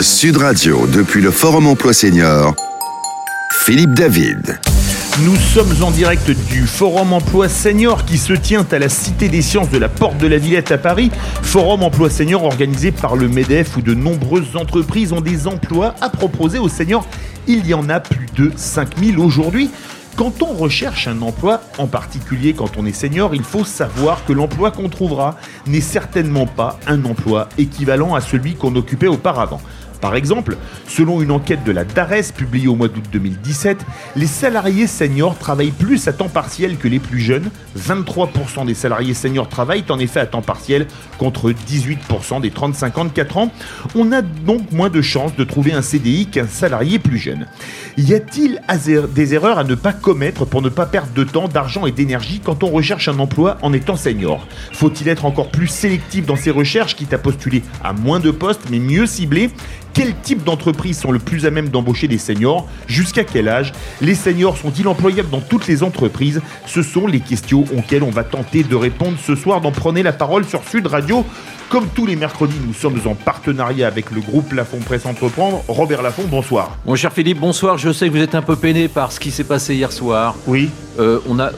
Sud Radio, depuis le Forum Emploi Senior, Philippe David. Nous sommes en direct du Forum Emploi Senior qui se tient à la Cité des Sciences de la Porte de la Villette à Paris. Forum Emploi Senior organisé par le MEDEF où de nombreuses entreprises ont des emplois à proposer aux seniors. Il y en a plus de 5000 aujourd'hui. Quand on recherche un emploi, en particulier quand on est senior, il faut savoir que l'emploi qu'on trouvera n'est certainement pas un emploi équivalent à celui qu'on occupait auparavant. Par exemple, selon une enquête de la DARES publiée au mois d'août 2017, les salariés seniors travaillent plus à temps partiel que les plus jeunes. 23% des salariés seniors travaillent en effet à temps partiel contre 18% des 30-54 ans. On a donc moins de chances de trouver un CDI qu'un salarié plus jeune. Y a-t-il des erreurs à ne pas commettre pour ne pas perdre de temps, d'argent et d'énergie quand on recherche un emploi en étant senior? Faut-il être encore plus sélectif dans ses recherches, quitte à postuler à moins de postes mais mieux ciblés quel type d'entreprises sont le plus à même d'embaucher des seniors? Jusqu'à quel âge? Les seniors sont-ils employables dans toutes les entreprises? Ce sont les questions auxquelles on va tenter de répondre ce soir dans Prenez la parole sur Sud Radio. Comme tous les mercredis, nous sommes en partenariat avec le groupe Lafont Presse Entreprendre. Robert Lafont, bonsoir. Mon cher Philippe, bonsoir. Je sais que vous êtes un peu peiné par ce qui s'est passé hier soir. Oui. Euh, on a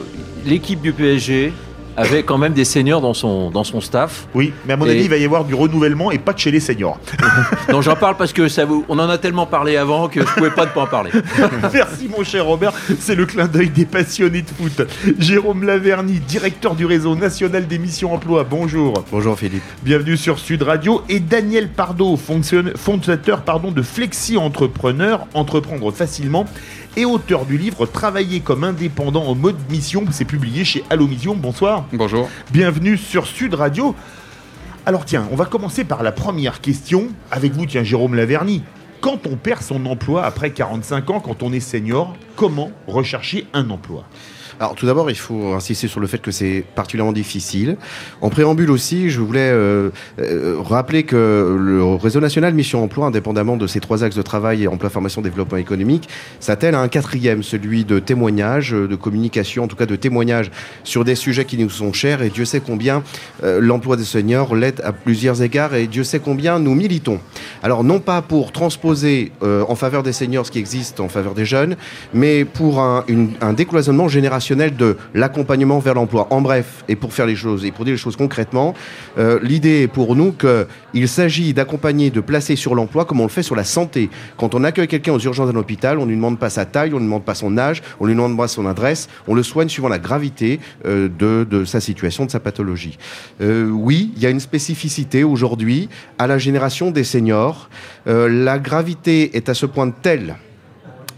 l'équipe du PSG avait quand même des seniors dans son, dans son staff. Oui, mais à mon avis, il va y avoir du renouvellement et pas de chez les seniors. non, j'en parle parce que ça vous, on en a tellement parlé avant que je ne pouvais pas ne pas en parler. Merci mon cher Robert, c'est le clin d'œil des passionnés de foot. Jérôme Laverny, directeur du réseau national des missions emploi, bonjour. Bonjour Philippe. Bienvenue sur Sud Radio et Daniel Pardo, fondateur pardon, de Flexi Entrepreneur, entreprendre facilement et auteur du livre Travailler comme indépendant en mode mission. C'est publié chez Allo Mission. Bonsoir. Bonjour. Bienvenue sur Sud Radio. Alors tiens, on va commencer par la première question avec vous, tiens, Jérôme Laverny. Quand on perd son emploi après 45 ans, quand on est senior, comment rechercher un emploi? Alors tout d'abord, il faut insister sur le fait que c'est particulièrement difficile. En préambule aussi, je voulais euh, euh, rappeler que le réseau national Mission Emploi, indépendamment de ces trois axes de travail, emploi, formation, développement économique, s'attelle à un quatrième, celui de témoignage, de communication, en tout cas de témoignage sur des sujets qui nous sont chers. Et Dieu sait combien euh, l'emploi des seniors l'aide à plusieurs égards et Dieu sait combien nous militons. Alors non pas pour transposer en faveur des seniors ce qui existe en faveur des jeunes, mais pour un, un décloisonnement générationnel de l'accompagnement vers l'emploi. En bref, et pour faire les choses, et pour dire les choses concrètement, euh, l'idée est pour nous qu'il s'agit d'accompagner, de placer sur l'emploi comme on le fait sur la santé. Quand on accueille quelqu'un aux urgences d'un hôpital, on ne lui demande pas sa taille, on ne lui demande pas son âge, on ne lui demande pas son adresse, on le soigne suivant la gravité euh, de, sa situation, de sa pathologie. Euh, oui, il y a une spécificité aujourd'hui à la génération des seniors. la gravité est à ce point telle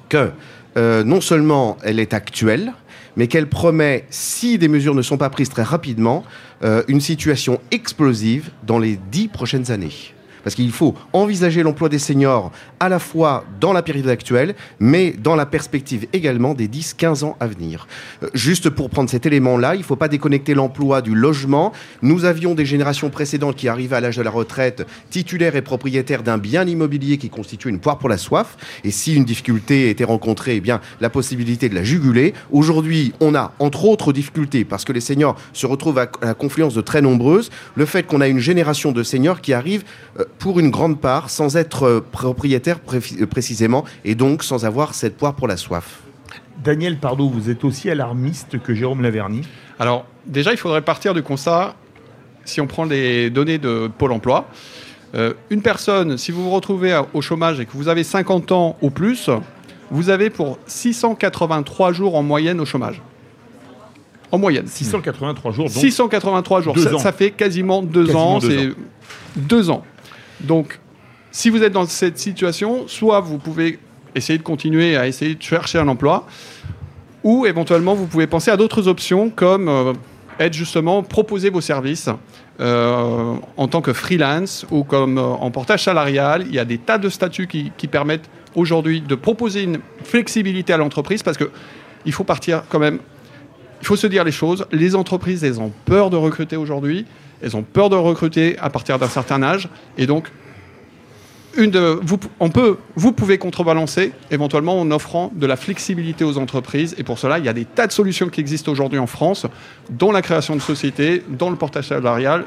que non seulement elle est actuelle, mais qu'elle promet, si des mesures ne sont pas prises très rapidement, euh, une situation explosive dans les dix prochaines années. Parce qu'il faut envisager l'emploi des seniors à la fois dans la période actuelle, mais dans la perspective également des 10-15 ans à venir. Euh, juste pour prendre cet élément-là, il ne faut pas déconnecter l'emploi du logement. Nous avions des générations précédentes qui arrivaient à l'âge de la retraite, titulaires et propriétaires d'un bien immobilier qui constitue une poire pour la soif. Et si une difficulté était rencontrée, eh bien, la possibilité de la juguler. Aujourd'hui, on a, entre autres difficultés, parce que les seniors se retrouvent à la confluence de très nombreuses, le fait qu'on a une génération de seniors qui arrivent euh, pour une grande part sans être propriétaire euh, précisément et donc sans avoir cette poire pour la soif. Daniel Pardo, vous êtes aussi alarmiste que Jérôme Laverny Alors déjà, il faudrait partir du constat, si on prend les données de Pôle Emploi, euh, une personne, si vous vous retrouvez au chômage et que vous avez 50 ans ou plus, vous avez pour 683 jours en moyenne au chômage. En moyenne. 683 jours. Donc 683 jours. Ça, ça, fait quasiment deux ans. C'est deux ans. Donc, si vous êtes dans cette situation, soit vous pouvez essayer de continuer à essayer de chercher un emploi, ou éventuellement vous pouvez penser à d'autres options comme euh, être justement proposer vos services euh, en tant que freelance ou comme euh, en portage salarial. Il y a des tas de statuts qui, permettent aujourd'hui de proposer une flexibilité à l'entreprise parce que il faut partir quand même. Il faut se dire les choses. Les entreprises, elles ont peur de recruter aujourd'hui. Elles ont peur de recruter à partir d'un certain âge. Et donc, vous, on peut, vous pouvez contrebalancer éventuellement en offrant de la flexibilité aux entreprises. Et pour cela, il y a des tas de solutions qui existent aujourd'hui en France, dont la création de sociétés, dont le portage salarial,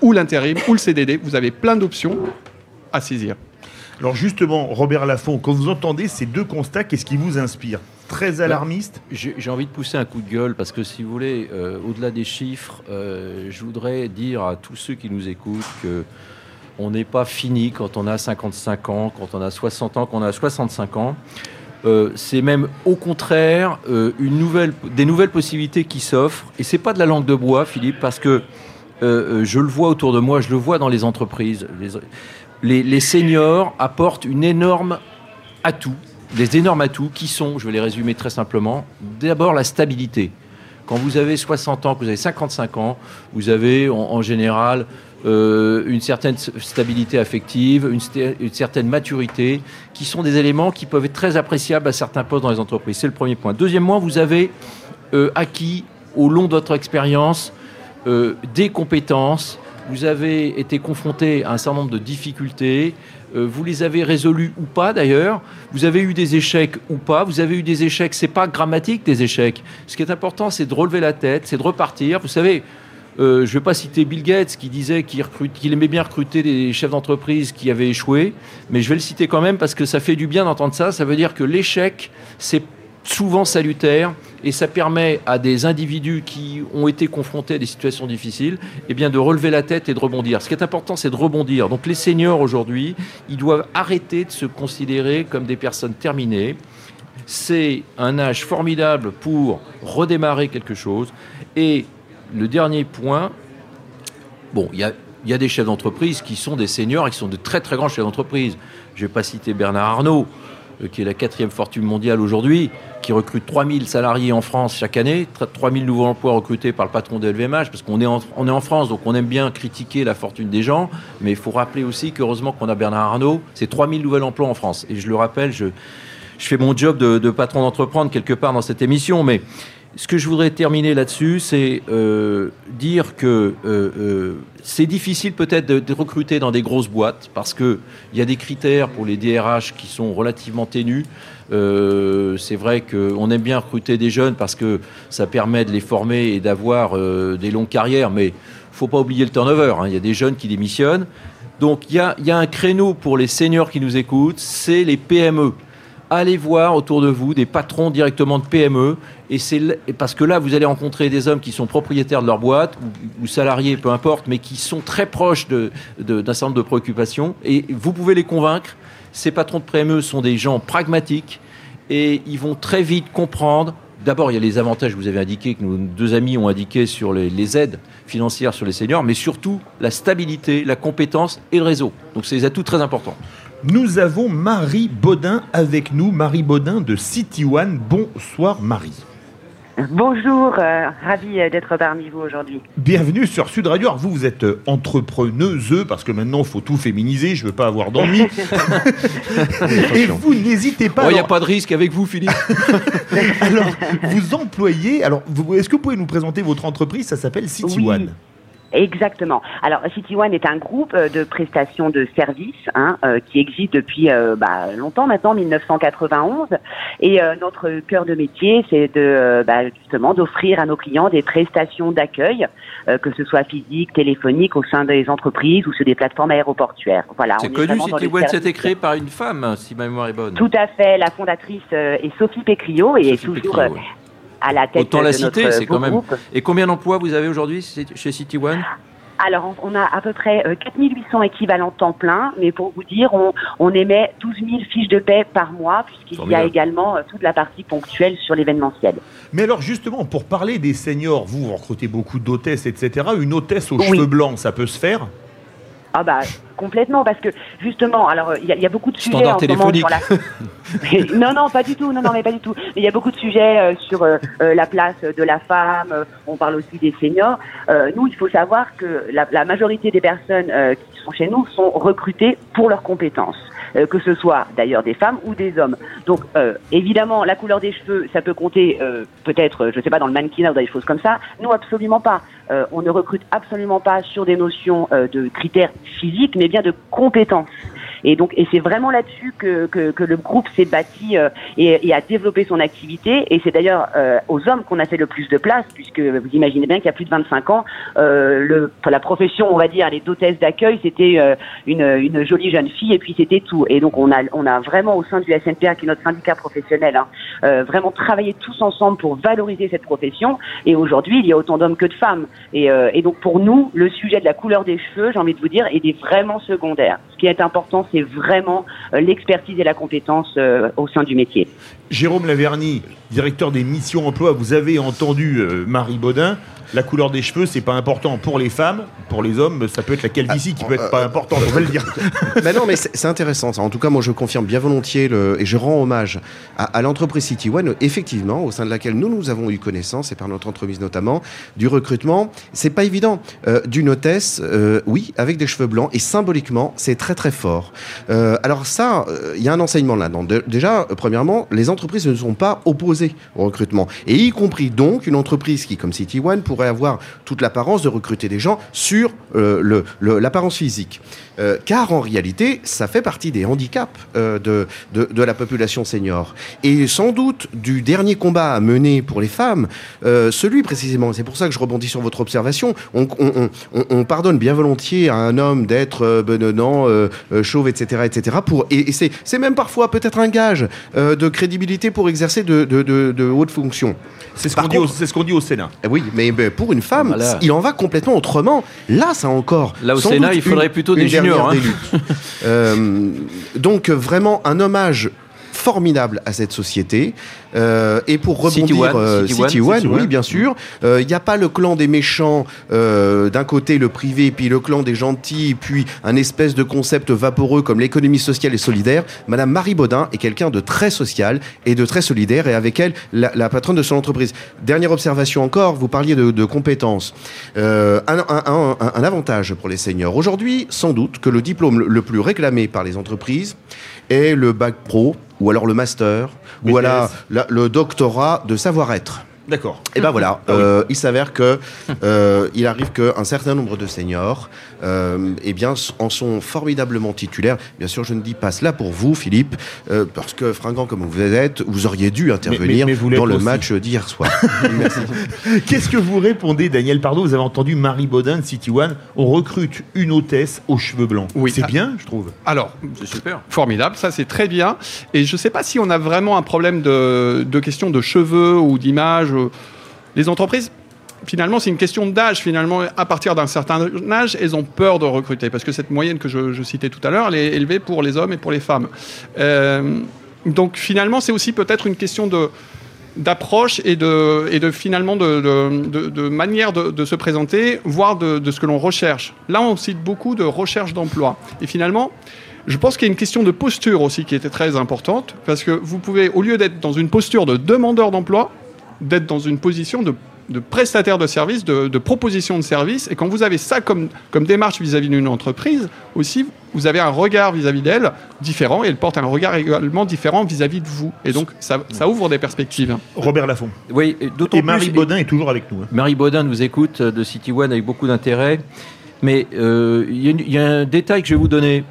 ou l'intérim, ou le CDD. Vous avez plein d'options à saisir. Alors justement, Robert Laffont, quand vous entendez ces deux constats, qu'est-ce qui vous inspire? Très alarmiste J'ai envie de pousser un coup de gueule parce que si vous voulez, euh, au-delà des chiffres, euh, je voudrais dire à tous ceux qui nous écoutent que on n'est pas fini quand on a 55 ans, quand on a 60 ans, quand on a 65 ans. Euh, c'est même au contraire une nouvelle, des nouvelles possibilités qui s'offrent. Et c'est pas de la langue de bois, Philippe, parce que je le vois autour de moi, je le vois dans les entreprises. Les, les seniors apportent une énorme atout, des énormes atouts qui sont, je vais les résumer très simplement, d'abord la stabilité. Quand vous avez 60 ans, que vous avez 55 ans, vous avez en, général euh, une certaine stabilité affective, une, certaine maturité, qui sont des éléments qui peuvent être très appréciables à certains postes dans les entreprises. C'est le premier point. Deuxièmement, vous avez euh, acquis au long de votre expérience euh, des compétences, vous avez été confronté à un certain nombre de difficultés, euh, vous les avez résolues ou pas d'ailleurs, vous avez eu des échecs ou pas, vous avez eu des échecs, c'est pas grammatique des échecs. Ce qui est important, c'est de relever la tête, c'est de repartir. Vous savez, euh, je ne vais pas citer Bill Gates qui disait qu'il aimait bien recruter des chefs d'entreprise qui avaient échoué, mais je vais le citer quand même parce que ça fait du bien d'entendre ça. Ça veut dire que l'échec, c'est souvent salutaire et ça permet à des individus qui ont été confrontés à des situations difficiles eh bien, de relever la tête et de rebondir. Ce qui est important, c'est de rebondir. Donc les seniors aujourd'hui, ils doivent arrêter de se considérer comme des personnes terminées. C'est un âge formidable pour redémarrer quelque chose. Et le dernier point, bon, il y a, des chefs d'entreprise qui sont des seniors et qui sont de très très grands chefs d'entreprise. Je ne vais pas citer Bernard Arnault, qui est la quatrième fortune mondiale aujourd'hui, qui recrute 3000 salariés en France chaque année, 3000 nouveaux emplois recrutés par le patron de LVMH, parce qu'on est, en, est en France, donc on aime bien critiquer la fortune des gens, mais il faut rappeler aussi qu'heureusement qu'on a Bernard Arnault, c'est 3000 nouveaux emplois en France. Et je le rappelle, je, je fais mon job de patron d'entreprendre quelque part dans cette émission, mais ce que je voudrais terminer là-dessus, c'est euh, dire que euh, euh, c'est difficile peut-être de, recruter dans des grosses boîtes parce qu'il y a des critères pour les DRH qui sont relativement ténus. c'est vrai qu'on aime bien recruter des jeunes parce que ça permet de les former et d'avoir des longues carrières, mais il faut pas oublier le turnover. Hein. Il y a des jeunes qui démissionnent. Donc il y a, y a un créneau pour les seniors qui nous écoutent, c'est les PME allez voir autour de vous des patrons directement de PME. Parce que là, vous allez rencontrer des hommes qui sont propriétaires de leur boîte ou, salariés, peu importe, mais qui sont très proches d'un de, certain de préoccupations. Et vous pouvez les convaincre. Ces patrons de PME sont des gens pragmatiques et ils vont très vite comprendre. D'abord, il y a les avantages que vous avez indiqués, que nos deux amis ont indiqués sur les aides financières sur les seniors, mais surtout la stabilité, la compétence et le réseau. Donc, c'est des atouts très importants. Nous avons Marie Baudin avec nous, Marie Baudin de City One. Bonsoir Marie. Bonjour, euh, ravi euh, d'être parmi vous aujourd'hui. Bienvenue sur Sud Radio. Alors vous, vous êtes euh, entrepreneuse, parce que maintenant, il faut tout féminiser, je ne veux pas avoir d'ennui. Et vous, n'hésitez pas... Il n'y a pas de risque avec vous, Philippe. alors, vous employez... Alors, est-ce que vous pouvez nous présenter votre entreprise? Ça s'appelle City One. Exactement. Alors City One est un groupe euh, de prestations de services hein, euh, qui existe depuis euh, bah, longtemps maintenant, 1991. Et notre cœur de métier, c'est de bah, justement d'offrir à nos clients des prestations d'accueil, que ce soit physique, téléphonique, au sein des entreprises ou sur des plateformes aéroportuaires. Voilà. C'est connu, City One, c'était créé par une femme, si ma mémoire est bonne. Tout à fait. La fondatrice est Sophie Pécriot et est toujours à la tête Autant la citer, c'est quand même. Et combien d'emplois vous avez aujourd'hui chez City One? Alors, on a à peu près 4800 euh, équivalents temps plein, mais pour vous dire, on, émet 12 000 fiches de paix par mois, puisqu'il y a également euh, toute la partie ponctuelle sur l'événementiel. Mais alors, justement, pour parler des seniors, vous, vous recrutez beaucoup d'hôtesses, etc. Une hôtesse aux cheveux blancs, ça peut se faire? Ah bah complètement parce que justement alors il y, a beaucoup de sujets en ce moment sur la non non pas du tout non non mais pas du tout. Mais il y a beaucoup de sujets euh, sur euh, euh, la place de la femme on parle aussi des seniors. Nous il faut savoir que la, la majorité des personnes qui sont chez nous sont recrutées pour leurs compétences euh, que ce soit d'ailleurs des femmes ou des hommes. Donc euh, évidemment, la couleur des cheveux, ça peut compter euh, peut-être, je ne sais pas, dans le mannequinat ou dans des choses comme ça. Nous, absolument pas. on ne recrute absolument pas sur des notions de critères physiques, mais bien de compétences. Et donc, et c'est vraiment là-dessus que, que, que, le groupe s'est bâti et, et, a développé son activité. Et c'est d'ailleurs aux hommes qu'on a fait le plus de place, puisque vous imaginez bien qu'il y a plus de 25 ans, le, la profession, on va dire, les d'hôtesse d'accueil, c'était une, une jolie jeune fille et puis c'était tout. Et donc, on a, on a vraiment au sein du SNPA, qui est notre syndicat professionnel, hein, vraiment travaillé tous ensemble pour valoriser cette profession. Et aujourd'hui, il y a autant d'hommes que de femmes. Et, et donc, pour nous, le sujet de la couleur des cheveux, j'ai envie de vous dire, est vraiment secondaire. Ce qui est important, c'est vraiment euh, l'expertise et la compétence euh, au sein du métier. Jérôme Laverny, directeur des missions emploi, vous avez entendu euh, Marie Baudin la couleur des cheveux, c'est pas important pour les femmes, pour les hommes, ça peut être la calvitie qui peut être pas importante, on va le dire. mais non, mais c'est intéressant. En tout cas, moi, je confirme bien volontiers le, et je rends hommage à, l'entreprise City One, effectivement, au sein de laquelle nous, nous avons eu connaissance, et par notre entreprise notamment, du recrutement. C'est pas évident. Euh, d'une hôtesse, euh, oui, avec des cheveux blancs, et symboliquement, c'est très très fort. Euh, alors ça, il y a un enseignement là-dedans. déjà, premièrement, les entreprises ne sont pas opposées au recrutement, et y compris donc une entreprise qui, comme City One, pourrait avoir toute l'apparence de recruter des gens sur euh, l'apparence physique. Euh, car en réalité, ça fait partie des handicaps euh, de, de, la population senior. Et sans doute du dernier combat à mener pour les femmes, celui précisément, c'est pour ça que je rebondis sur votre observation, on, pardonne bien volontiers à un homme d'être benonnant, chauve, etc. etc. Pour, et, et c'est même parfois peut-être un gage de crédibilité pour exercer de, de hautes fonctions. C'est ce qu'on dit, ce dit, au Sénat. Oui, mais pour une femme, il en va complètement autrement. Là, ça encore. Là, au Sénat, il faudrait plutôt des juniors. Hein. Euh, donc, vraiment, un hommage formidable à cette société. Euh, et pour rebondir, City One, euh, City One, oui, bien sûr. Il euh, n'y a pas le clan des méchants d'un côté, le privé, puis le clan des gentils, puis un espèce de concept vaporeux comme l'économie sociale et solidaire. Madame Marie Baudin est quelqu'un de très social et de très solidaire, et avec elle, la, patronne de son entreprise. Dernière observation encore, vous parliez de, compétences. Un, un, un avantage pour les seniors. Aujourd'hui, sans doute que le diplôme le plus réclamé par les entreprises est le bac pro ou alors le master, ou alors le doctorat de savoir-être. D'accord. Et ben voilà, ah euh, il s'avère que euh, il arrive qu'un certain nombre de seniors euh, eh bien, en sont formidablement titulaires. Bien sûr, je ne dis pas cela pour vous, Philippe, euh, parce que fringant comme vous êtes, vous auriez dû intervenir dans le match d'hier soir. Merci. Qu'est-ce que vous répondez, Daniel Pardo? Vous avez entendu Marie Baudin de City One. On recrute une hôtesse aux cheveux blancs. Oui. C'est bien, je trouve. Alors, c'est super. Formidable, ça c'est très bien. Et je ne sais pas si on a vraiment un problème de, de question de cheveux ou d'image les entreprises, finalement, c'est une question d'âge. Finalement, à partir d'un certain âge, elles ont peur de recruter parce que cette moyenne que je, citais tout à l'heure, elle est élevée pour les hommes et pour les femmes. Euh, donc, finalement, c'est aussi peut-être une question d'approche et de, et de finalement de, manière de, se présenter, voire de, ce que l'on recherche. Là, on cite beaucoup de recherche d'emploi. Et finalement, je pense qu'il y a une question de posture aussi qui était très importante, parce que vous pouvez, au lieu d'être dans une posture de demandeur d'emploi, d'être dans une position de, prestataire de service, de, proposition de service. Et quand vous avez ça comme, comme démarche vis-à-vis d'une entreprise, aussi, vous avez un regard vis-à-vis d'elle différent et elle porte un regard également différent vis-à-vis de vous. Et donc, ça, ouvre des perspectives. Robert Laffont. Oui, et Marie Baudin est toujours avec nous. Hein. Marie Baudin nous écoute euh, de City One avec beaucoup d'intérêt. Mais euh, il y, a un détail que je vais vous donner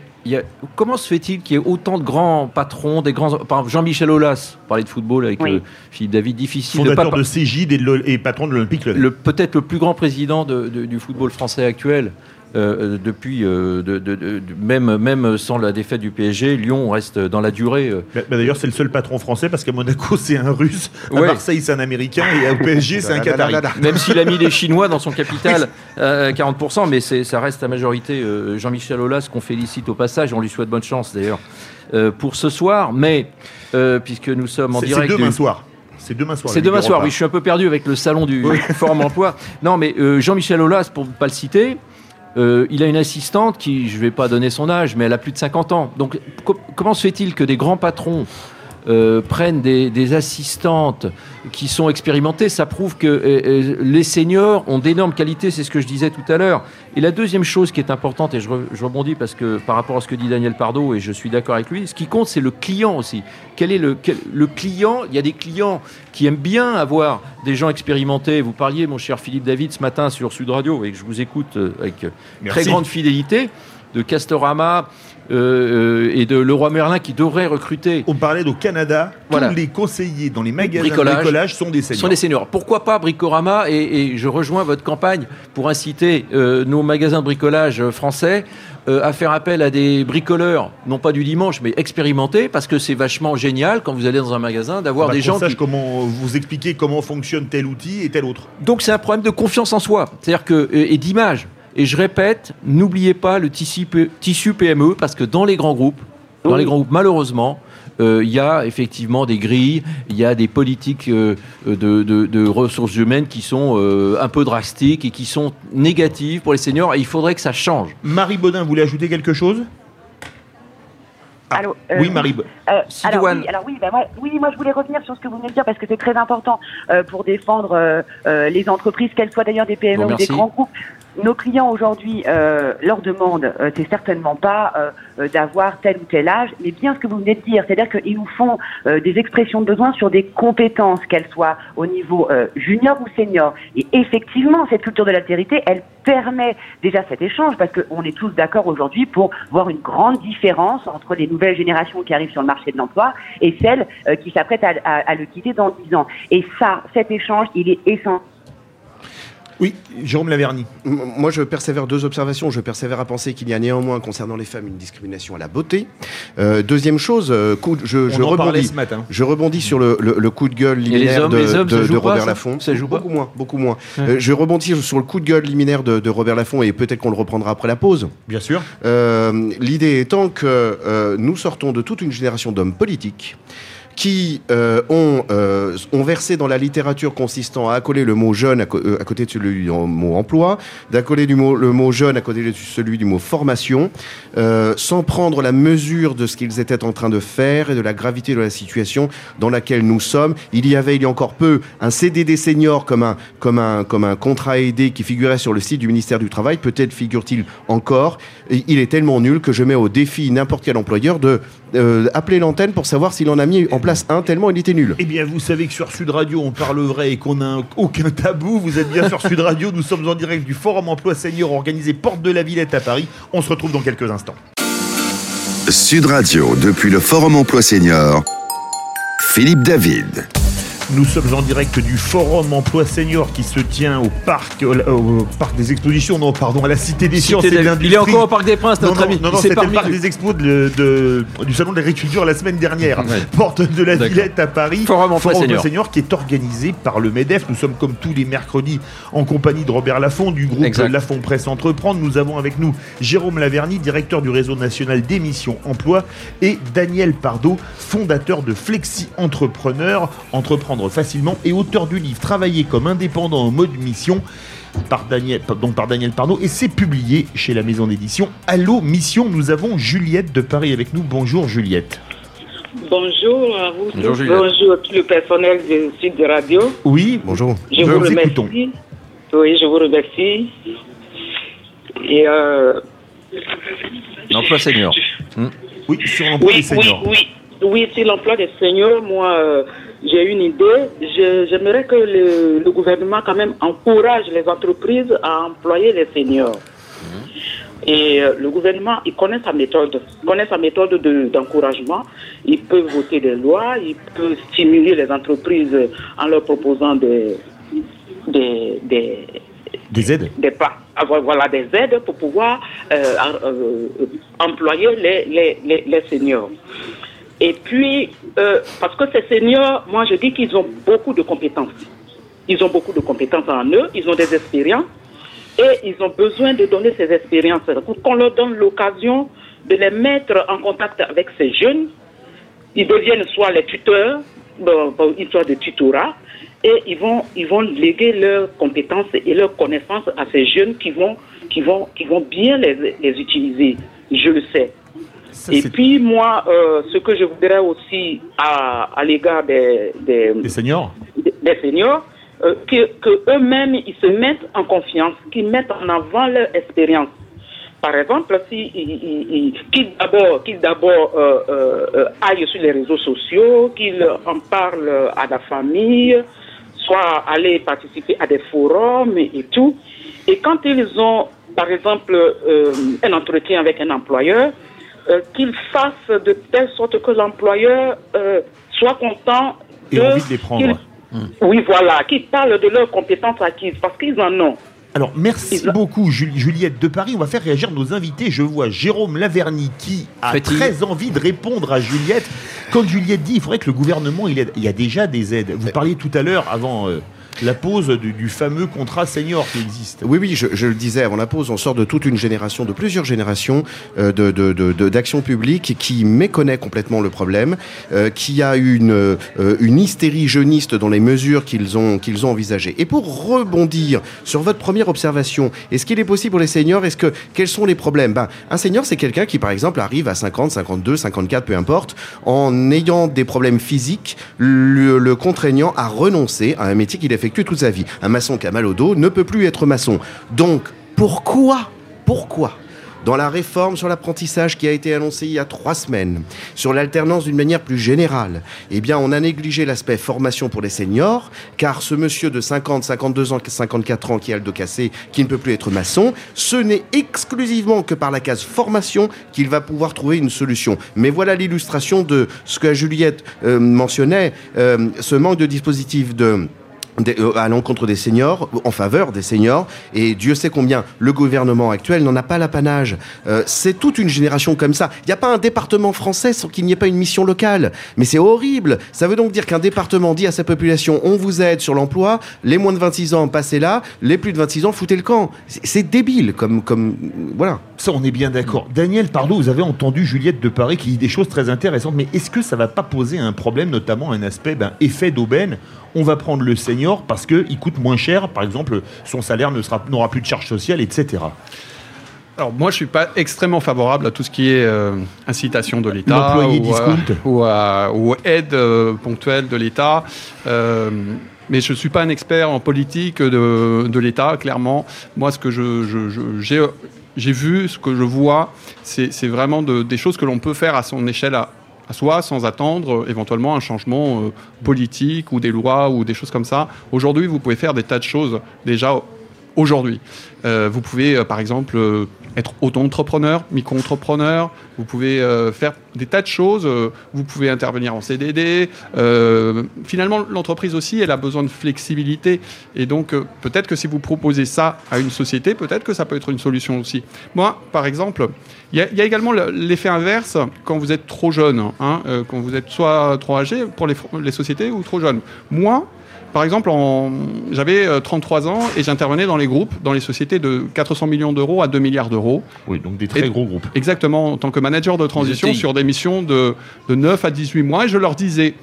comment se fait-il qu'il y ait autant de grands patrons, des grands, par Jean-Michel Aulas, parler de football avec euh, Philippe David, difficile. Fondateur de, de Cégide et, patron de l'Olympique Le, peut-être le plus grand président du football français actuel. Euh, depuis, euh, de, même, même sans la défaite du PSG, Lyon reste dans la durée. Euh. D'ailleurs, c'est le seul patron français parce qu'à Monaco, c'est un Russe, à Marseille, c'est un Américain et au PSG, c'est un Qatari. Même s'il a mis les Chinois dans son capital, 40%, mais ça reste la majorité. Jean-Michel Aulas, qu'on félicite au passage, on lui souhaite bonne chance d'ailleurs pour ce soir, mais puisque nous sommes en direct. C'est demain soir. C'est demain soir. C'est demain soir, oui, je suis un peu perdu avec le salon du Forum Emploi. Non, mais Jean-Michel Aulas, pour ne pas le citer, euh, il a une assistante qui, je ne vais pas donner son âge, mais elle a plus de 50 ans. Donc comment se fait-il que des grands patrons euh, prennent des, assistantes qui sont expérimentées, ça prouve que euh, euh, les seniors ont d'énormes qualités, c'est ce que je disais tout à l'heure. Et la deuxième chose qui est importante, et je, rebondis parce que par rapport à ce que dit Daniel Pardo, et je suis d'accord avec lui, ce qui compte, c'est le client aussi. Quel est le, le client Il y a des clients qui aiment bien avoir des gens expérimentés. Vous parliez, mon cher Philippe David, ce matin sur Sud Radio, et que je vous écoute avec très grande fidélité. De Castorama euh, et de Leroy Merlin qui devraient recruter. On parlait au Canada, tous les conseillers dans les magasins de bricolage sont des seniors. Sont des seniors. Pourquoi pas Bricorama et, je rejoins votre campagne pour inciter nos magasins de bricolage français à faire appel à des bricoleurs, non pas du dimanche, mais expérimentés, parce que c'est vachement génial quand vous allez dans un magasin d'avoir bah, des gens qui... comment vous expliquer comment fonctionne tel outil et tel autre. Donc c'est un problème de confiance en soi, c'est-à-dire que et d'image. Et je répète, n'oubliez pas le tissu, tissu PME, parce que dans les grands groupes, dans les grands groupes, malheureusement, euh, il y a effectivement des grilles, il y a des politiques euh, de, ressources humaines qui sont euh, un peu drastiques et qui sont négatives pour les seniors. Et il faudrait que ça change. Marie Baudin, vous voulez ajouter quelque chose? Ah, oui, Marie. alors, oui, alors oui, ben moi, oui, moi je voulais revenir sur ce que vous venez de dire parce que c'est très important pour défendre les entreprises, qu'elles soient d'ailleurs des PME ou des grands groupes nos clients aujourd'hui, euh, leur demande, euh, c'est certainement pas euh, euh, d'avoir tel ou tel âge, mais bien ce que vous venez de dire, c'est-à-dire qu'ils nous font des expressions de besoin sur des compétences, qu'elles soient au niveau junior ou senior. Et effectivement, cette culture de l'altérité, elle permet déjà cet échange, parce qu'on est tous d'accord aujourd'hui pour voir une grande différence entre les nouvelles générations qui arrivent sur le marché de l'emploi et celles qui s'apprêtent à le quitter dans 10 ans. Et ça, cet échange, il est essentiel oui, Jérôme Laverny. Moi, je persévère deux observations. Je persévère à penser qu'il y a néanmoins, concernant les femmes, une discrimination à la beauté. Euh, deuxième chose, euh, je, je, rebondis, je rebondis sur le, coup de gueule liminaire de, Robert Laffont. Ça joue beaucoup moins, beaucoup moins. Euh, je rebondis sur le coup de gueule liminaire de, Robert Laffont et peut-être qu'on le reprendra après la pause. Bien sûr. L'idée étant que nous sortons de toute une génération d'hommes politiques qui euh, ont, euh, ont versé dans la littérature consistant à accoler le mot jeune à, euh, côté de celui du mot emploi, d'accoler le mot jeune à côté de celui du mot formation, sans prendre la mesure de ce qu'ils étaient en train de faire et de la gravité de la situation dans laquelle nous sommes. Il y avait il y a encore peu un CDD senior comme un, comme un, comme un contrat aidé qui figurait sur le site du ministère du Travail. Peut-être figure-t-il encore. Il est tellement nul que je mets au défi n'importe quel employeur de appeler l'antenne pour savoir s'il en a mis en place un, tellement il était nul. Eh bien, vous savez que sur Sud Radio, on parle vrai et qu'on n'a aucun tabou. Vous êtes bien sur Sud Radio. Nous sommes en direct du Forum Emploi Senior organisé Porte de la Villette à Paris. On se retrouve dans quelques instants. Sud Radio, depuis le Forum Emploi Senior, Philippe David. Nous sommes en direct du Forum Emploi Senior qui se tient au parc, au, parc des expositions, non, pardon, à la Cité des Sciences et de Il est encore au Parc des Princes, notre ami. Non, non, c'était le parc des expos de, du Salon de l'Agriculture la semaine dernière. Porte de la Villette à Paris. Forum Emploi Senior. qui est organisé par le MEDEF. Nous sommes comme tous les mercredis en compagnie de Robert Laffont du groupe Laffont Presse Entreprendre. Nous avons avec nous Jérôme Laverny, directeur du réseau national d'émissions emploi et Daniel Pardo, fondateur de Flexi Entrepreneur. Entreprendre facilement et auteur du livre Travailler comme indépendant en mode mission par Daniel, donc par Daniel Parnot et c'est publié chez la maison d'édition Allo Mission. Nous avons Juliette de Paris avec nous. Bonjour Juliette. Bonjour à vous. Bonjour, à tout le personnel du site de radio. Oui, bonjour. Je vous, remercie. Oui, je vous remercie. Et euh... L'emploi senior. Oui, sur l'emploi des seniors. Oui, oui, oui, sur l'emploi des seniors, moi, euh, j'ai une idée. J'aimerais que le, gouvernement quand même encourage les entreprises à employer les seniors. Et euh, le gouvernement, il connaît sa méthode, il connaît sa méthode d'encouragement. il peut voter des lois, il peut stimuler les entreprises en leur proposant des, des, des, aides des pas, voilà, des aides pour pouvoir euh, euh, employer les, les, les seniors. Et puis, euh, parce que ces seniors, moi je dis qu'ils ont beaucoup de compétences. Ils ont beaucoup de compétences en eux, ils ont des expériences et ils ont besoin de donner ces expériences qu'on leur donne l'occasion de les mettre en contact avec ces jeunes. Ils deviennent soit les tuteurs, sorte de tutorat, et ils vont, ils vont léguer leurs compétences et leurs connaissances à ces jeunes qui vont, qui vont, qui vont bien les utiliser. Je le sais et puis moi, euh, ce que je voudrais aussi à, à l'égard des, des, seniors, des, seniors euh, que, que eux-mêmes ils se mettent en confiance, qu'ils mettent en avant leur expérience. Par exemple, si, qu'ils d'abord, qu'ils d'abord euh, aillent sur les réseaux sociaux, qu'ils en parlent à la famille, soit aller participer à des forums et tout. Et quand ils ont par exemple, un entretien avec un employeur, euh, qu'il fasse de telle sorte que l'employeur soit content de... Et envie de les prendre. Oui, voilà, qu'ils parlent de leurs compétences acquises, parce qu'ils en ont. Alors, merci beaucoup, Juliette de Paris. On va faire réagir nos invités. Je vois Jérôme Laverny qui a très envie de répondre à Juliette. Comme Juliette dit, il faudrait que le gouvernement, il, aide. il y a déjà des aides. Vous parliez tout à l'heure, avant la pause du, fameux contrat senior qui existe. Oui, oui, je, le disais avant la pause, on sort de toute une génération, de plusieurs générations euh, d'action publique qui méconnaît complètement le problème, euh, qui a une, euh, une hystérie jeuniste dans les mesures qu'ils ont, qu'ils ont envisagées. Et pour rebondir sur votre première observation, est-ce qu'il est possible pour les seniors Est-ce que quels sont les problèmes? Ben, Un senior, c'est quelqu'un qui, par exemple, arrive à 50, 52, 54, peu importe, en ayant des problèmes physiques, le, le contraignant à renoncer à un métier qu'il effectue toute sa vie. Un maçon qui a mal au dos ne peut plus être maçon. Donc, pourquoi Pourquoi dans la réforme sur l'apprentissage qui a été annoncée il y a trois semaines, sur l'alternance d'une manière plus générale, eh bien, on a négligé l'aspect formation pour les seniors, car ce monsieur de 50, 52 ans, 54 ans qui a le dos cassé, qui ne peut plus être maçon, ce n'est exclusivement que par la case formation qu'il va pouvoir trouver une solution. Mais voilà l'illustration de ce que Juliette euh, mentionnait, euh, ce manque de dispositifs de euh, à l'encontre des seniors, en faveur des seniors, et Dieu sait combien le gouvernement actuel n'en a pas l'apanage. Euh, c'est toute une génération comme ça. Il n'y a pas un département français sans qu'il n'y ait pas une mission locale. Mais c'est horrible. Ça veut donc dire qu'un département dit à sa population on vous aide sur l'emploi, les moins de 26 ans passez là, les plus de 26 ans foutez le camp. C'est débile comme, comme voilà. Ça, on est bien d'accord. Daniel pardon, vous avez entendu Juliette de Paris qui dit des choses très intéressantes, mais est-ce que ça va pas poser un problème, notamment un aspect ben, effet d'aubaine? On va prendre le senior parce qu'il coûte moins cher, par exemple, son salaire n'aura plus de charges sociales, etc. Alors moi, je suis pas extrêmement favorable à tout ce qui est euh, incitation de l'État ou, ou, aide euh, ponctuelle de l'État. Euh, mais je ne suis pas un expert en politique de, l'État, clairement. Moi, ce que j'ai vu, ce que je vois, c'est vraiment des choses que l'on peut faire à son échelle à, soi sans attendre euh, éventuellement un changement euh, politique ou des lois ou des choses comme ça. Aujourd'hui, vous pouvez faire des tas de choses déjà aujourd'hui. Euh, vous pouvez, par exemple, être auto-entrepreneur, micro-entrepreneur, vous pouvez faire des tas de choses, vous pouvez intervenir en CDD. finalement, l'entreprise aussi, elle a besoin de flexibilité. Et donc, peut-être que si vous proposez ça à une société, peut-être que ça peut être une solution aussi. Moi, par exemple, il y, a également l'effet inverse quand vous êtes trop jeune, hein, euh, quand vous êtes soit trop âgé pour les, sociétés ou trop jeune. Moi, par exemple, j'avais 33 euh, ans et j'intervenais dans les groupes, dans les sociétés de 400 millions d'euros à 2 milliards d'euros. Oui, donc des très gros groupes. Exactement, en tant que manager de transition sur des missions de, 9 à 18 mois. Et je leur disais,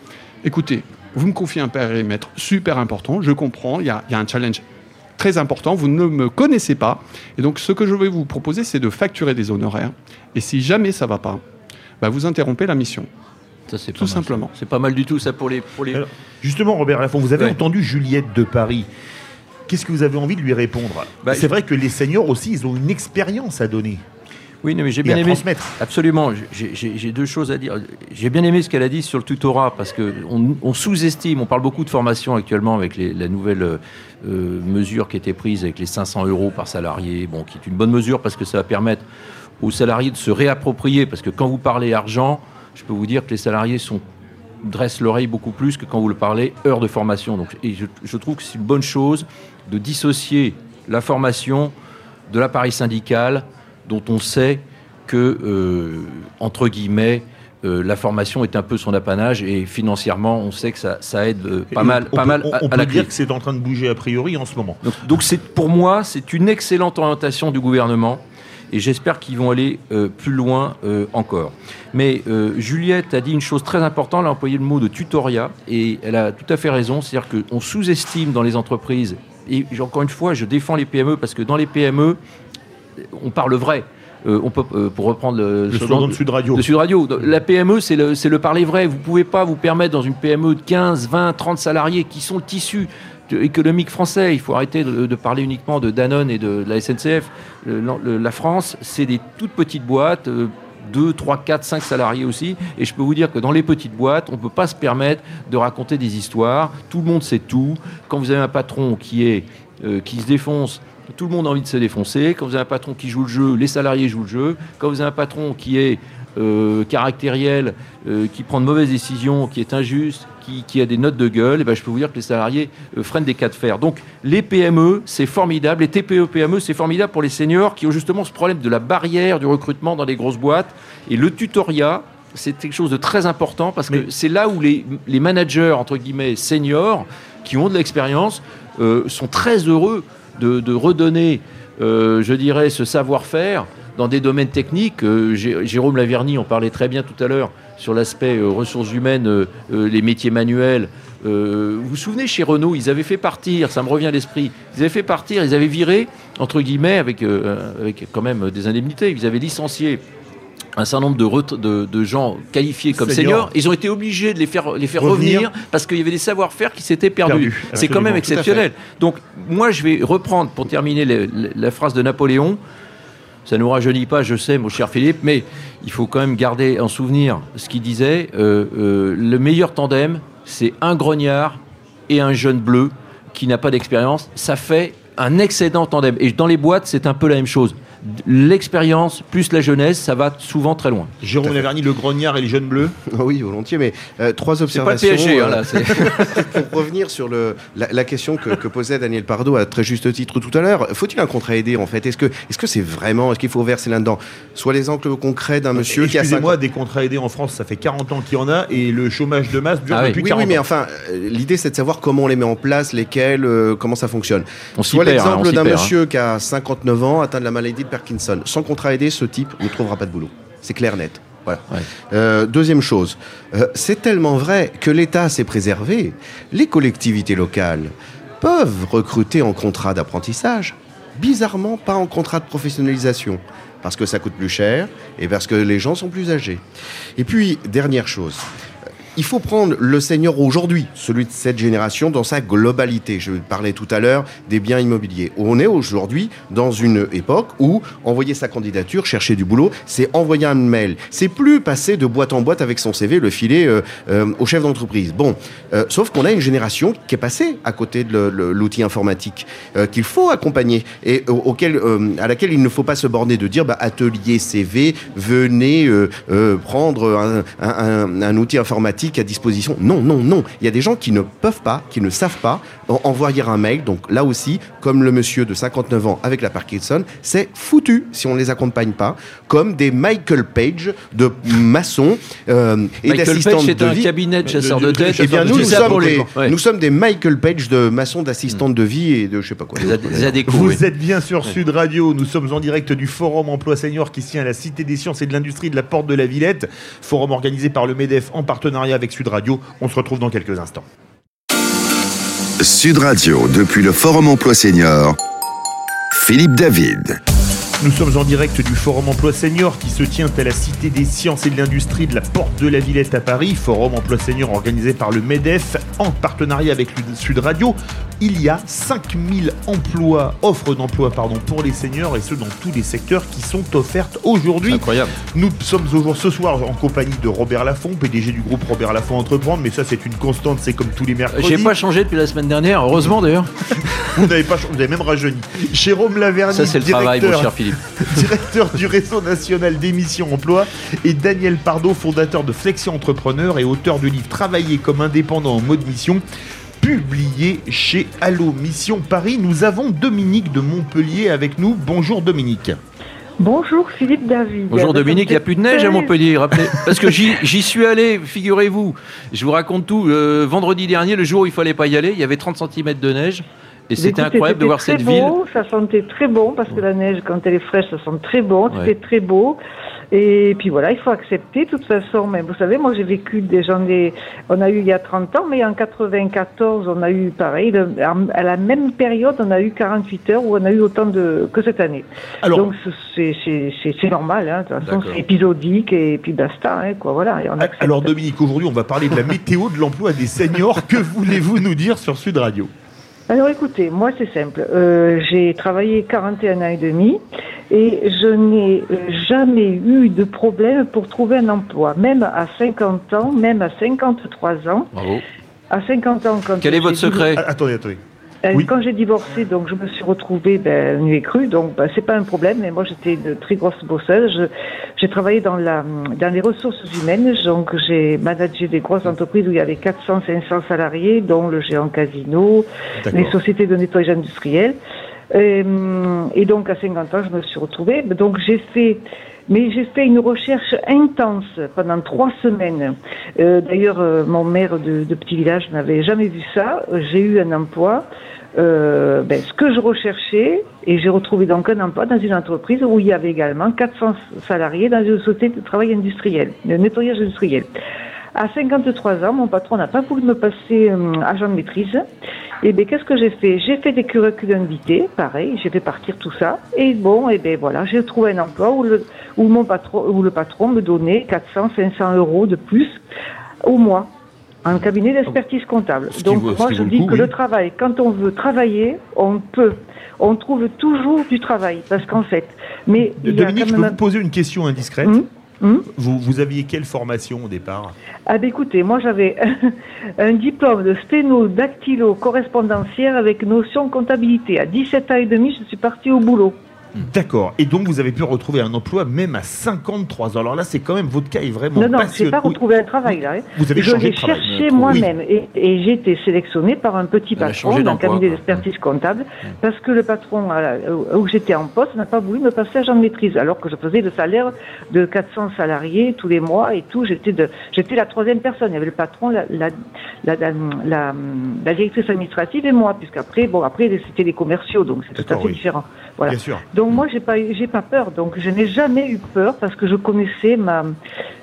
écoutez, vous me confiez un périmètre super important, je comprends, il y a un challenge très important, vous ne me connaissez pas. Et donc ce que je vais vous proposer, c'est de facturer des honoraires. Et si jamais ça ne va pas, bah, vous interrompez la mission. Ça, c'est tout simplement. C'est pas mal du tout ça pour les. Pour les... justement, Robert Laffont, vous avez entendu Juliette de Paris. Qu'est-ce que vous avez envie de lui répondre? Bah, C'est vrai que les seniors aussi, ils ont une expérience à donner. Oui, mais j'ai bien aimé. Absolument. J'ai deux choses à dire. J'ai bien aimé ce qu'elle a dit sur le tutorat parce qu'on on, sous-estime. On parle beaucoup de formation actuellement avec la nouvelle euh, mesure qui a été prise avec les 500 euros par salarié. Bon, qui est une bonne mesure parce que ça va permettre aux salariés de se réapproprier. Parce que quand vous parlez argent, je peux vous dire que les salariés sont dressent l'oreille beaucoup plus que quand vous le parlez heures de formation. Donc, et je, je trouve que c'est une bonne chose de dissocier la formation de l'appareil syndical dont on sait que, euh, entre guillemets, euh, la formation est un peu son apanage et financièrement, on sait que ça, aide euh, pas mal, pas mal à, on peut dire que c'est en train de bouger a priori en ce moment. Donc, c'est pour moi, c'est une excellente orientation du gouvernement et j'espère qu'ils vont aller plus loin encore. Mais Juliette a dit une chose très importante, elle a employé le mot de tutoria et elle a tout à fait raison, c'est-à-dire qu'on sous-estime dans les entreprises et encore une fois, je défends les PME parce que dans les PME, on parle vrai. Euh, on peut, euh, pour reprendre le, slogan de Sud Radio. Sud Radio. La PME, c'est le, le, parler vrai. Vous ne pouvez pas vous permettre dans une PME de 15, 20, 30 salariés qui sont le tissu économique français. Il faut arrêter de, parler uniquement de Danone et de, la SNCF. la France, c'est des toutes petites boîtes. 2, 3, 4, 5 salariés aussi. Et je peux vous dire que dans les petites boîtes, on ne peut pas se permettre de raconter des histoires. Tout le monde sait tout. Quand vous avez un patron qui, est, euh, qui se défonce tout le monde a envie de se défoncer. Quand vous avez un patron qui joue le jeu, les salariés jouent le jeu. Quand vous avez un patron qui est euh, caractériel, euh, qui prend de mauvaises décisions, qui est injuste, qui, a des notes de gueule, et eh ben, je peux vous dire que les salariés euh, freinent des cas de fer. Donc les PME, c'est formidable. Les TPE-PME, c'est formidable pour les seniors qui ont justement ce problème de la barrière du recrutement dans les grosses boîtes. Et le tutoriat, c'est quelque chose de très important parce que c'est là où les, managers, entre guillemets, seniors, qui ont de l'expérience, sont très heureux de, redonner, je dirais, ce savoir-faire dans des domaines techniques. Euh, Jérôme Laverny en parlait très bien tout à l'heure sur l'aspect euh, ressources humaines, euh, les métiers manuels. vous vous souvenez chez Renault, ils avaient fait partir, ça me revient à l'esprit, ils avaient fait partir, ils avaient viré, entre guillemets, avec, avec quand même des indemnités, ils avaient licencié un certain nombre de, de, gens qualifiés comme seniors. Ils ont été obligés de les faire, les faire revenir. parce qu'il y avait des savoir-faire qui s'étaient perdus. C'est quand même exceptionnel. Donc, moi, je vais reprendre, pour terminer, la phrase de Napoléon. Ça ne nous rajeunit pas, je sais, mon cher Philippe, mais il faut quand même garder en souvenir ce qu'il disait. Euh, euh, le meilleur tandem, c'est un grognard et un jeune bleu qui n'a pas d'expérience. Ça fait un excellent tandem. Et dans les boîtes, c'est un peu la même chose l'expérience plus la jeunesse, ça va souvent très loin. Jérôme Laverny, le grognard et les jeunes bleus Oui, volontiers, mais euh, trois observations. Pas PSG, hein, là, euh, pour revenir sur le, la, question que, posait Daniel Pardo à très juste titre tout à l'heure, faut-il un contrat aidé en fait? Est-ce que est-ce que c'est vraiment, est-ce qu'il faut verser là-dedans? Soit les exemples concrets d'un monsieur qui a Excusez-moi, des contrats aidés en France, ça fait 40 ans qu'il y en a et le chômage de masse dure ah depuis oui. 40 oui, mais enfin, euh, l'idée c'est de savoir comment on les met en place, lesquels, comment ça fonctionne. On Soit hein, l'exemple d'un hein. monsieur qui a 59 ans, atteint de la maladie de Parkinson. Sans contrat aidé, ce type ne trouvera pas de boulot. C'est clair net. Voilà. Euh, deuxième chose, euh, c'est tellement vrai que l'État s'est préservé. Les collectivités locales peuvent recruter en contrat d'apprentissage, bizarrement pas en contrat de professionnalisation, parce que ça coûte plus cher et parce que les gens sont plus âgés. Et puis, dernière chose, il faut prendre le senior aujourd'hui, celui de cette génération, dans sa globalité. Je parlais tout à l'heure des biens immobiliers. On est aujourd'hui dans une époque où envoyer sa candidature, chercher du boulot, c'est envoyer un mail. C'est plus passer de boîte en boîte avec son CV, le filer euh, euh, au chef d'entreprise. Bon, euh, sauf qu'on a une génération qui est passée à côté de l'outil informatique qu'il faut accompagner et auquel, à laquelle il ne faut pas se borner de dire bah, atelier CV, venez prendre un outil informatique à disposition. Non, non, non. Il y a des gens qui ne peuvent pas, qui ne savent pas envoyer un mail. Donc là aussi, comme le monsieur de 59 ans avec la Parkinson, c'est foutu si on ne les accompagne pas. Comme des Michael Page de maçons euh, et d'assistants de vie. un cabinet de chasseurs de tête. Eh bien, nous, sommes des, nous sommes des Michael Page de maçons, d'assistants de vie et de je sais pas quoi. Vous êtes bien sur Sud Radio. Nous sommes en direct du Forum Emploi Senior qui tient à la Cité des Sciences et de l'Industrie de la Porte de la Villette. Forum organisé par le MEDEF en partenariat avec Sud Radio. On se retrouve dans quelques instants. Sud Radio, depuis le Forum Emploi Senior, Philippe David. Nous sommes en direct du Forum Emploi Senior qui se tient à la Cité des Sciences et de l'Industrie de la Porte de la Villette à Paris. Forum Emploi Senior organisé par le MEDEF en partenariat avec Sud Radio. Il y a 5000 emplois, offres d'emploi pardon, pour les seniors et ce dans tous les secteurs qui sont offertes aujourd'hui. Incroyable. Nous sommes aujourd'hui ce soir en compagnie de Robert Laffont, PDG du groupe Robert Laffont Entreprendre, mais ça c'est une constante, c'est comme tous les mercredis. J'ai pas changé depuis la semaine dernière, heureusement d'ailleurs. vous n'avez pas vous avez même rajeuni. Jérôme Lavergne, ça c'est le travail, mon cher Philippe. directeur du réseau national d'émissions emploi, et Daniel Pardo, fondateur de Flexi Entrepreneur et auteur du livre Travailler comme indépendant en mode mission publié chez Allo Mission Paris. Nous avons Dominique de Montpellier avec nous. Bonjour Dominique. Bonjour Philippe David. Bonjour Dominique, il n'y a plus de neige à Montpellier, rappelez. Parce que j'y suis allé, figurez-vous. Je vous raconte tout. Euh, vendredi dernier, le jour où il fallait pas y aller, il y avait 30 cm de neige. Et c'était incroyable de voir cette beau, ville. Ça sentait très bon parce que la neige, quand elle est fraîche, ça sent très bon. C'était très beau. Et puis voilà, il faut accepter. De toute façon, mais vous savez, moi j'ai vécu des gens, des, on a eu il y a 30 ans, mais en 94, on a eu pareil. À la même période, on a eu 48 heures où on a eu autant de que cette année. Alors, Donc c'est normal. Hein, de toute façon, c'est épisodique et puis basta. Hein, quoi, voilà, Alors Dominique, aujourd'hui, on va parler de la météo de l'emploi des seniors. que voulez-vous nous dire sur Sud Radio? Alors écoutez, moi c'est simple. Euh, j'ai travaillé 41 ans et demi et je n'ai euh, jamais eu de problème pour trouver un emploi, même à 50 ans, même à 53 ans. Bravo. À 50 ans, quand Quel est votre secret Attendez, attendez. Euh, quand j'ai divorcé, donc je me suis retrouvée ben, nuit crue, donc ben, c'est pas un problème. Mais moi, j'étais une très grosse bosseuse. J'ai travaillé dans la dans les ressources humaines, donc j'ai managé des grosses entreprises où il y avait 400, 500 salariés, dont le géant Casino, les sociétés de nettoyage industriel. Et, euh, et donc à 50 ans, je me suis retrouvée. Donc j'ai fait mais j'ai fait une recherche intense pendant trois semaines. Euh, D'ailleurs, euh, mon maire de, de, petit village n'avait jamais vu ça. J'ai eu un emploi. Euh, ben, ce que je recherchais, et j'ai retrouvé donc un emploi dans une entreprise où il y avait également 400 salariés dans une société de travail industriel, de nettoyage industriel. À 53 ans, mon patron n'a pas voulu me passer euh, agent de maîtrise. Et bien, qu'est-ce que j'ai fait? J'ai fait des curriculums vitae, pareil, j'ai fait partir tout ça. Et bon, et bien voilà, j'ai trouvé un emploi où le, où mon patron, où le patron me donnait 400, 500 euros de plus au mois en cabinet d'expertise comptable. Donc moi je dis que le travail, quand on veut travailler, on peut, on trouve toujours du travail parce qu'en fait, mais Dominique, je peux vous poser une question indiscrète. Hum? Hum vous, vous, aviez quelle formation au départ Ah ben écoutez, moi j'avais un diplôme de sténo dactylo correspondancière avec notion comptabilité. À 17 ans et demi, je suis partie au boulot. D'accord. Et donc, vous avez pu retrouver un emploi même à 53 ans. Alors là, c'est quand même, votre cas est vraiment Non, non, je n'ai pas retrouvé un travail là. Hein. Vous avez je l'ai cherché moi-même et, j'ai été sélectionné par un petit patron d'un cabinet d'expertise comptable parce que le patron où j'étais en poste n'a pas voulu me passer agent de maîtrise alors que je faisais le salaire de 400 salariés tous les mois et tout. J'étais de, j'étais la troisième personne. Il y avait le patron, la, la, la, la, la directrice administrative et moi, puisqu'après, bon, après, c'était les commerciaux, donc c'est tout à fait différent. Voilà. Bien sûr. Donc moi, j'ai pas, j'ai pas peur. Donc je n'ai jamais eu peur parce que je connaissais ma,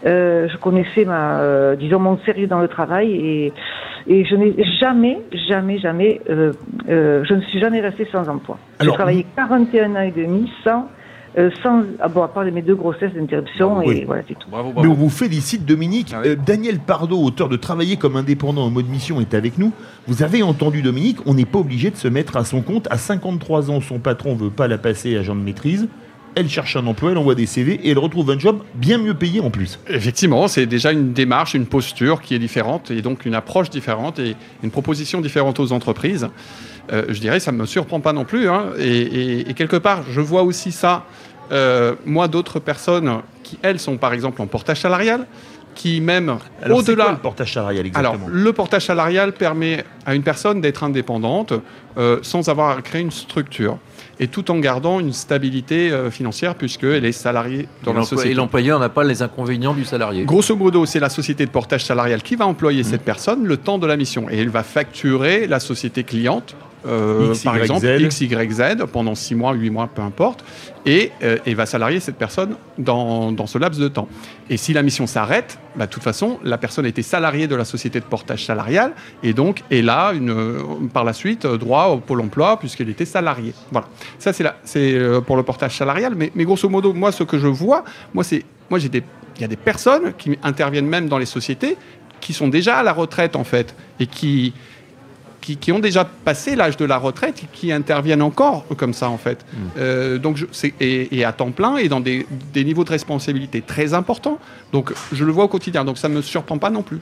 euh, je connaissais ma, euh, disons mon sérieux dans le travail et et je n'ai jamais, jamais, jamais, euh, euh je ne suis jamais restée sans emploi. J'ai travaillé 41 ans et demi sans euh, sans, ah bon, à part mes deux grossesses d'interruption, et voilà, c'est tout. Mais on vous félicite, Dominique. Ah euh, Daniel Pardo, auteur de Travailler comme indépendant en mode mission, est avec nous. Vous avez entendu, Dominique, on n'est pas obligé de se mettre à son compte. À 53 ans, son patron veut pas la passer agent de maîtrise elle cherche un emploi, elle envoie des CV et elle retrouve un job bien mieux payé en plus. Effectivement, c'est déjà une démarche, une posture qui est différente et donc une approche différente et une proposition différente aux entreprises. Euh, je dirais, ça ne me surprend pas non plus. Hein. Et, quelque part, je vois aussi ça, euh, moi, d'autres personnes qui, elles, sont par exemple en portage salarial, qui même au-delà. le portage salarial exactement? Alors, le portage salarial permet à une personne d'être indépendante euh, sans avoir à créer une structure et tout en gardant une stabilité financière puisqu'elle est salariée dans la société. Et l'employeur n'a pas les inconvénients du salarié. Grosso modo, c'est la société de portage salarial qui va employer mmh. cette personne le temps de la mission et elle va facturer la société cliente euh, par exemple X, Y, Z pendant 6 mois, 8 mois, peu importe, et, euh, et va salarier cette personne dans, dans, ce laps de temps. Et si la mission s'arrête, bah, de toute façon, la personne a été salariée de la société de portage salarial et donc elle a une, par la suite droit au Pôle emploi puisqu'elle était salariée. Voilà. Ça, c'est euh, pour le portage salarial. Mais, mais, grosso modo, moi, ce que je vois, moi, c'est, moi, j'ai des, il y a des personnes qui interviennent même dans les sociétés qui sont déjà à la retraite, en fait, et qui, qui, ont déjà passé l'âge de la retraite et qui interviennent encore comme ça en fait. Mm. Euh, donc je, et, et, à temps plein et dans des, des, niveaux de responsabilité très importants. Donc je le vois au quotidien. Donc ça ne me surprend pas non plus.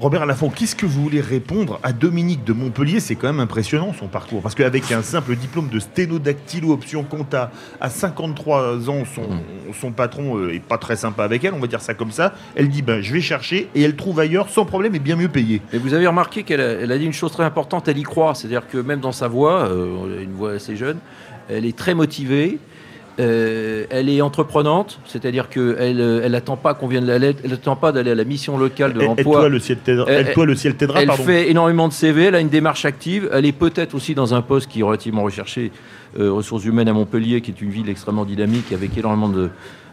Robert Lafont, qu'est-ce que vous voulez répondre à Dominique de Montpellier? C'est quand même impressionnant son parcours. Parce qu'avec un simple diplôme de sténodactylo option compta, à 53 ans, son, mm. son patron euh, est pas très sympa avec elle, on va dire ça comme ça. Elle dit ben, je vais chercher et elle trouve ailleurs sans problème et bien mieux payé. Et vous avez remarqué qu'elle a, elle a dit une chose très importante, elle y croit. C'est-à-dire que même dans sa voix, euh, une voix assez jeune, elle est très motivée. Euh, elle est entreprenante, c'est-à-dire qu'elle euh, elle attend pas qu'on vienne elle attend pas d'aller à la mission locale de l'emploi. Elle, le ciel t'aidera. Elle, le ciel t'aidera. Elle fait énormément de CV, elle a une démarche active, elle est peut-être aussi dans un poste qui est relativement recherché, euh, ressources humaines à Montpellier, qui est une ville extrêmement dynamique avec énormément de,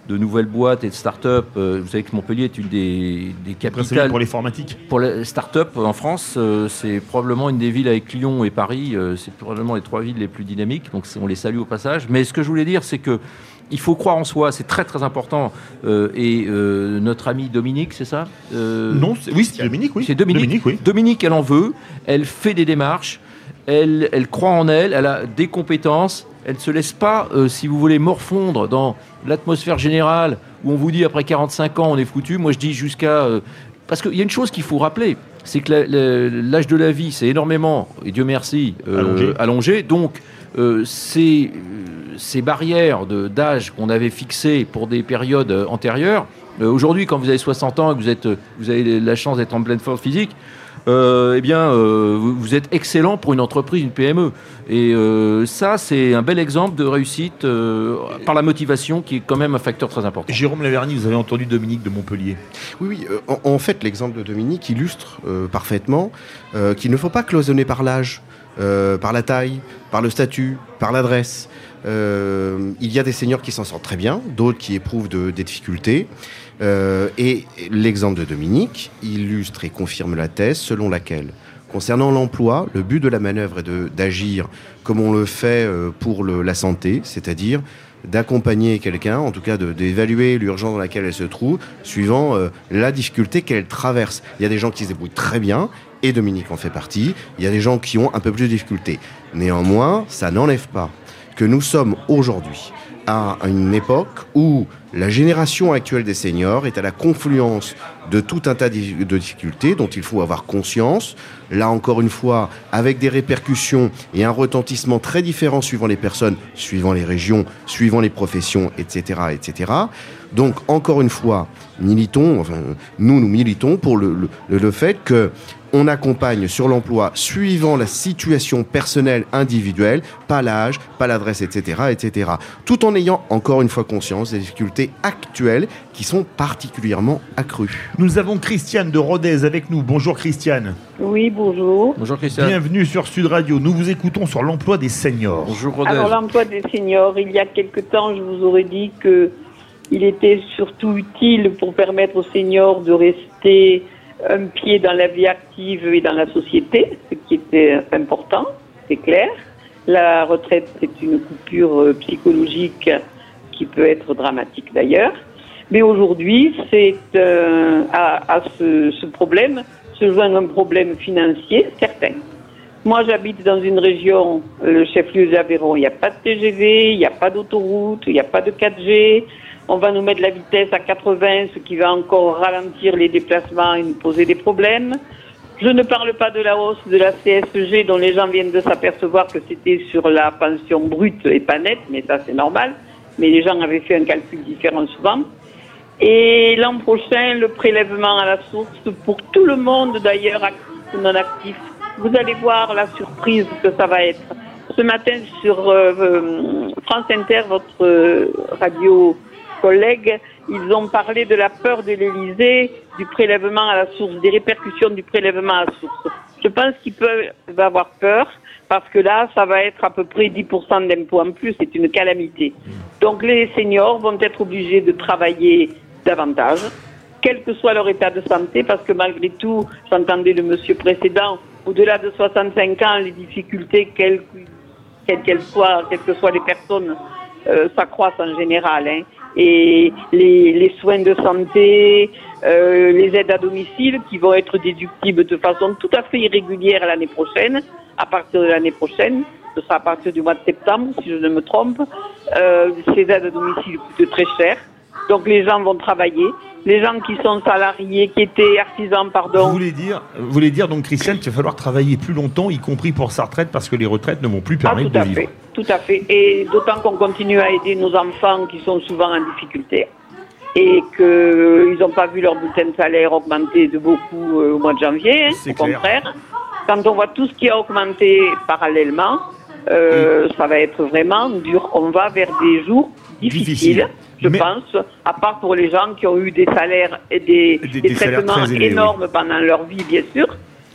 de nouvelles boîtes et de start-up. Euh, vous savez que Montpellier est une des, des capitales. Pour l'informatique Pour les start-up en France, euh, c'est probablement une des villes avec Lyon et Paris. Euh, c'est probablement les trois villes les plus dynamiques. Donc on les salue au passage. Mais ce que je voulais dire, c'est que. Il faut croire en soi, c'est très très important. et notre ami Dominique, c'est ça? Non, oui, c'est Dominique, oui. C'est Dominique. Dominique, oui. Dominique, elle en veut, elle fait des démarches, elle, elle croit en elle, elle a des compétences, elle ne se laisse pas, euh, si vous voulez, morfondre dans l'atmosphère générale où on vous dit après 45 ans on est foutu. Moi je dis jusqu'à... Euh, parce qu'il y a une chose qu'il faut rappeler, c'est que l'âge de la vie s'est énormément, et Dieu merci, allongé. Donc, ces, ces, barrières d'âge qu'on avait fixées pour des périodes antérieures, aujourd'hui, quand vous avez 60 ans et que vous, êtes, vous avez la chance d'être en pleine force physique, euh, eh bien, euh, vous, êtes excellent pour une entreprise, une PME. Et euh, ça, c'est un bel exemple de réussite par la motivation, qui est quand même un facteur très important. Jérôme Laverny, vous avez entendu Dominique de Montpellier. Oui, oui. En, fait, l'exemple de Dominique illustre parfaitement qu'il ne faut pas cloisonner par l'âge, par la taille, par le statut, par l'adresse. il y a des seniors qui s'en sortent très bien, d'autres qui éprouvent des difficultés. Euh, et l'exemple de Dominique illustre et confirme la thèse selon laquelle, concernant l'emploi, le but de la manœuvre est d'agir comme on le fait euh, pour la santé, c'est-à-dire d'accompagner quelqu'un, en tout cas d'évaluer l'urgence dans laquelle elle se trouve, suivant euh, la difficulté qu'elle traverse. Il y a des gens qui se débrouillent très bien, et Dominique en fait partie. Il y a des gens qui ont un peu plus de difficultés. Néanmoins, ça n'enlève pas que nous sommes aujourd'hui à une époque où la génération actuelle des seniors est à la confluence de tout un tas de difficultés dont il faut avoir conscience. Là encore une fois, avec des répercussions et un retentissement très différent suivant les personnes, suivant les régions, suivant les professions, etc., etc. Donc encore une fois, militons, enfin, nous nous militons pour le, fait que on accompagne sur l'emploi suivant la situation personnelle individuelle, pas l'âge, pas l'adresse, etc., etc. Tout en ayant encore une fois conscience des difficultés actuelles qui sont particulièrement accrues. Nous avons Christiane de Rodez avec nous. Bonjour Christiane. Oui, bonjour. Bonjour Christiane. Bienvenue sur Sud Radio. Nous vous écoutons sur l'emploi des seniors. Bonjour Rodez. Alors l'emploi des seniors, il y a quelque temps, je vous aurais dit que il était surtout utile pour permettre aux seniors de rester un pied dans la vie active et dans la société, ce qui était important, c'est clair. La retraite, c'est une coupure euh, psychologique qui peut être dramatique d'ailleurs. Mais aujourd'hui, c'est euh, à, ce, problème se joint un problème financier certain. Moi, j'habite dans une région, le chef-lieu d'Aveyron, il n'y a pas de TGV, il n'y a pas d'autoroute, il n'y a pas de 4G, on va nous mettre la vitesse à 80, ce qui va encore ralentir les déplacements et nous poser des problèmes. Je ne parle pas de la hausse de la CSG dont les gens viennent de s'apercevoir que c'était sur la pension brute et pas nette, mais ça c'est normal. Mais les gens avaient fait un calcul différent souvent. Et l'an prochain, le prélèvement à la source pour tout le monde d'ailleurs, actif ou non actif. Vous allez voir la surprise que ça va être. Ce matin sur euh, euh, France Inter, votre euh, radio collègues, ils ont parlé de la peur de l'Élysée, du prélèvement à la source, des répercussions du prélèvement à la source. Je pense qu'ils peuvent avoir peur parce que là, ça va être à peu près 10% d'impôts en plus, c'est une calamité. Donc les seniors vont être obligés de travailler davantage, quel que soit leur état de santé, parce que malgré tout, j'entendais le monsieur précédent, au-delà de 65 ans, les difficultés, quelles qu'elles soient, quelles que soient les personnes, euh, s'accroissent en général. Hein et les, les soins de santé, euh, les aides à domicile qui vont être déductibles de façon tout à fait irrégulière l'année prochaine, à partir de l'année prochaine, ce sera à partir du mois de septembre si je ne me trompe, euh, ces aides à domicile coûtent très cher, donc les gens vont travailler, les gens qui sont salariés, qui étaient artisans, pardon. Vous voulez dire, vous voulez dire donc, Christiane, qu'il va falloir travailler plus longtemps, y compris pour sa retraite, parce que les retraites ne vont plus ah, permettre de vivre. Fait, tout à fait. Et d'autant qu'on continue à aider nos enfants qui sont souvent en difficulté et qu'ils n'ont pas vu leur bulletin de salaire augmenter de beaucoup euh, au mois de janvier, hein, au contraire. Quand on voit tout ce qui a augmenté parallèlement, euh, ça va être vraiment dur. On va vers des jours difficiles je pense, à part pour les gens qui ont eu des salaires et des, traitements énormes pendant leur vie, bien sûr,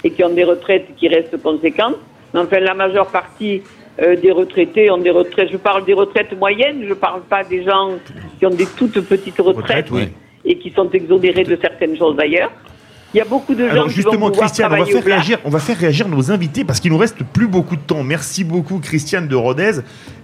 et qui ont des retraites qui restent conséquentes. Mais enfin, la majeure partie euh, des retraités ont des retraites. Je parle des retraites moyennes, je ne parle pas des gens qui ont des toutes petites retraites et qui sont exonérés de certaines choses d'ailleurs. Il y a beaucoup de gens Alors justement, qui vont Christiane, on va faire réagir, on va faire réagir nos invités parce qu'il nous reste plus beaucoup de temps. Merci beaucoup, Christiane de Rodez.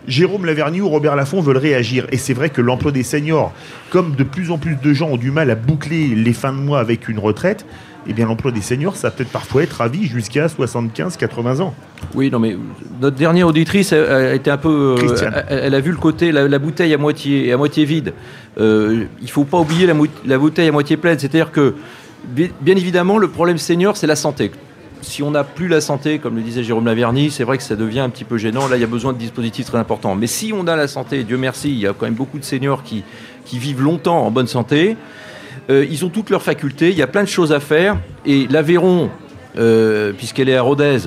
Jérôme Lavergne ou Robert Laffont veulent réagir. Et c'est vrai que l'emploi des seniors, comme de plus en plus de gens ont du mal à boucler les fins de mois avec une retraite, eh bien l'emploi des seniors, ça peut être parfois être à vie jusqu'à 75-80 ans. Oui, non, mais notre dernière auditrice a, été un peu. Euh, elle, a vu le côté, la, bouteille à moitié, à moitié vide. Euh, il ne faut pas oublier la, la, bouteille à moitié pleine. C'est-à-dire que Bien évidemment, le problème senior, c'est la santé si on n'a plus la santé, comme le disait Jérôme Laverny, c'est vrai que ça devient un petit peu gênant. Là, il y a besoin de dispositifs très importants. Mais si on a la santé, Dieu merci, il y a quand même beaucoup de seniors qui, vivent longtemps en bonne santé. Euh, ils ont toutes leurs facultés, il y a plein de choses à faire. Et l'Aveyron, euh, puisqu'elle est à Rodez,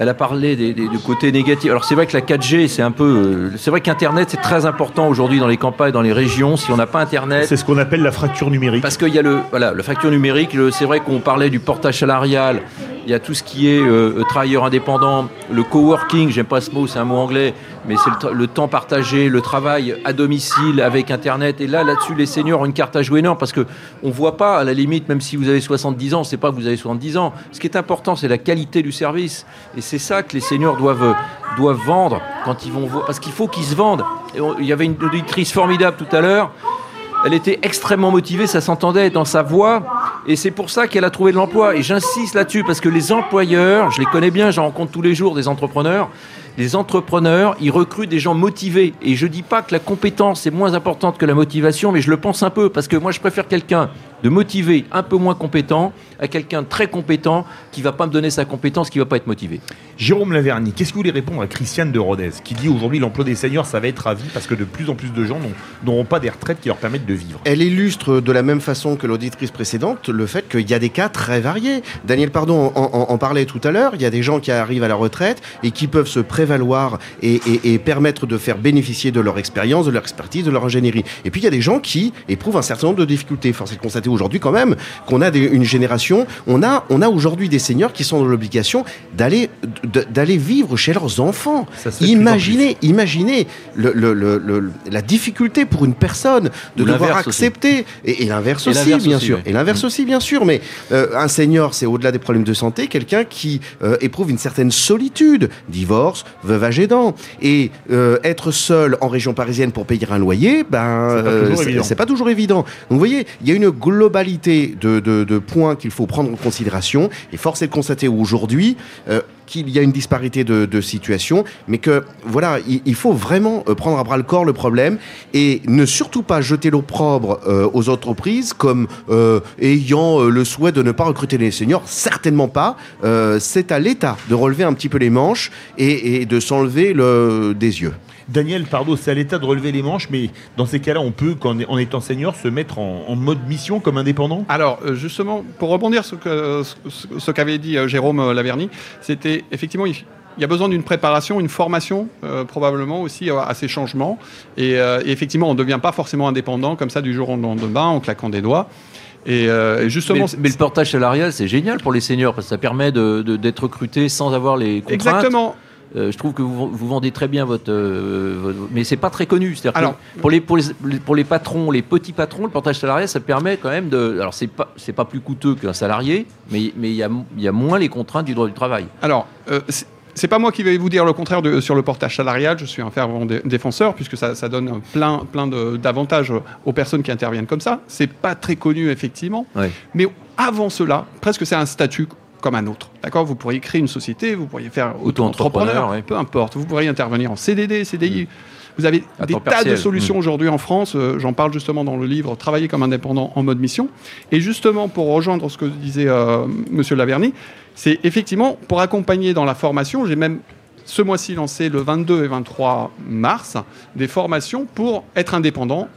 elle a parlé des, côtés négatifs. Alors c'est vrai que la 4G, c'est un peu, euh, c'est vrai qu'Internet c'est très important aujourd'hui dans les campagnes, dans les régions. Si on n'a pas Internet, c'est ce qu'on appelle la fracture numérique. Parce qu'il y a le, voilà, la fracture numérique. C'est vrai qu'on parlait du portage salarial. Il y a tout ce qui est euh, travailleur indépendant, le coworking. J'aime pas ce mot, c'est un mot anglais, mais c'est le, temps partagé, le travail à domicile avec Internet. Et là, là-dessus, les seniors ont une carte à jouer énorme parce que on voit pas, à la limite, même si vous avez 70 ans, c'est pas que vous avez 70 ans. Ce qui est important, c'est la qualité du service. Et c'est ça que les seniors doivent, doivent vendre quand ils vont voir. Parce qu'il faut qu'ils se vendent. il y avait une auditrice formidable tout à l'heure. Elle était extrêmement motivée, ça s'entendait dans sa voix, et c'est pour ça qu'elle a trouvé de l'emploi. Et j'insiste là-dessus, parce que les employeurs, je les connais bien, j'en rencontre tous les jours des entrepreneurs, les entrepreneurs, ils recrutent des gens motivés. Et je ne dis pas que la compétence est moins importante que la motivation, mais je le pense un peu, parce que moi je préfère quelqu'un de motivé un peu moins compétent à quelqu'un de très compétent qui va pas me donner sa compétence, qui va pas être motivé. Jérôme Laverny, qu'est-ce que vous voulez répondre à Christiane de Rodez, qui dit aujourd'hui l'emploi des seniors, ça va être à vie parce que de plus en plus de gens n'auront pas des retraites qui leur permettent de vivre? Elle illustre de la même façon que l'auditrice précédente le fait qu'il y a des cas très variés. Daniel Pardon en, parlait tout à l'heure, il y a des gens qui arrivent à la retraite et qui peuvent se prévaloir et, et permettre de faire bénéficier de leur expérience, de leur expertise, de leur ingénierie. Et puis il y a des gens qui éprouvent un certain nombre de difficultés. Force est de constater aujourd'hui quand même qu'on a une génération, on a, on a aujourd'hui des seniors qui sont dans l'obligation d'aller d'aller vivre chez leurs enfants. Imaginez, imaginez le, la difficulté pour une personne de devoir accepter et, l'inverse aussi, bien sûr, et l'inverse aussi bien sûr. Mais euh, un senior, c'est au-delà des problèmes de santé, quelqu'un qui euh, éprouve une certaine solitude, divorce, veuvage aidant, et euh, être seul en région parisienne pour payer un loyer, ben c'est pas, pas toujours évident. Donc vous voyez, il y a une globalité de, points qu'il faut prendre en considération. Et force est de constater aujourd'hui euh, qu'il y a une disparité de, situations, mais que voilà, il, faut vraiment euh, prendre à bras le corps le problème et ne surtout pas jeter l'opprobre euh, aux entreprises comme ayant le souhait de ne pas recruter les seniors. Certainement pas. C'est à l'État de relever un petit peu les manches et de s'enlever des yeux. Daniel Pardo, c'est à l'État de relever les manches, mais dans ces cas-là, on peut, quand en étant senior, se mettre en, mode mission comme indépendant? Alors, euh, justement, pour rebondir sur ce qu'avait dit euh, Jérôme euh, Laverny, c'était effectivement, il y a besoin d'une préparation, une formation probablement aussi à ces changements. Et, effectivement, on ne devient pas forcément indépendant comme ça du jour au lendemain en claquant des doigts. Et, justement, mais, le portage salarial, c'est génial pour les seniors parce que ça permet d'être recruté sans avoir les contraintes. Exactement. Euh, je trouve que vous, vendez très bien votre, euh, votre mais c'est pas très connu. Alors, pour les, pour les pour les patrons, les petits patrons, le portage salarial, ça permet quand même de. Alors c'est pas c'est pas plus coûteux qu'un salarié, mais mais il y a il y a moins les contraintes du droit du travail. Alors euh, c'est pas moi qui vais vous dire le contraire de, sur le portage salarial. Je suis un fervent défenseur puisque ça, ça, donne plein, plein d'avantages aux personnes qui interviennent comme ça. C'est pas très connu effectivement, mais avant cela, presque c'est un statut comme un autre. D'accord? Vous pourriez créer une société, vous pourriez faire auto-entrepreneur, peu importe. Vous pourriez intervenir en CDD, CDI. Vous avez des tas de solutions mm. aujourd'hui en France. Euh, j'en parle justement dans le livre Travailler comme indépendant en mode mission. Et justement, pour rejoindre ce que disait euh, Monsieur Laverny, c'est effectivement pour accompagner dans la formation. J'ai même ce mois-ci lancé le 22 et 23 mars des formations pour être indépendant.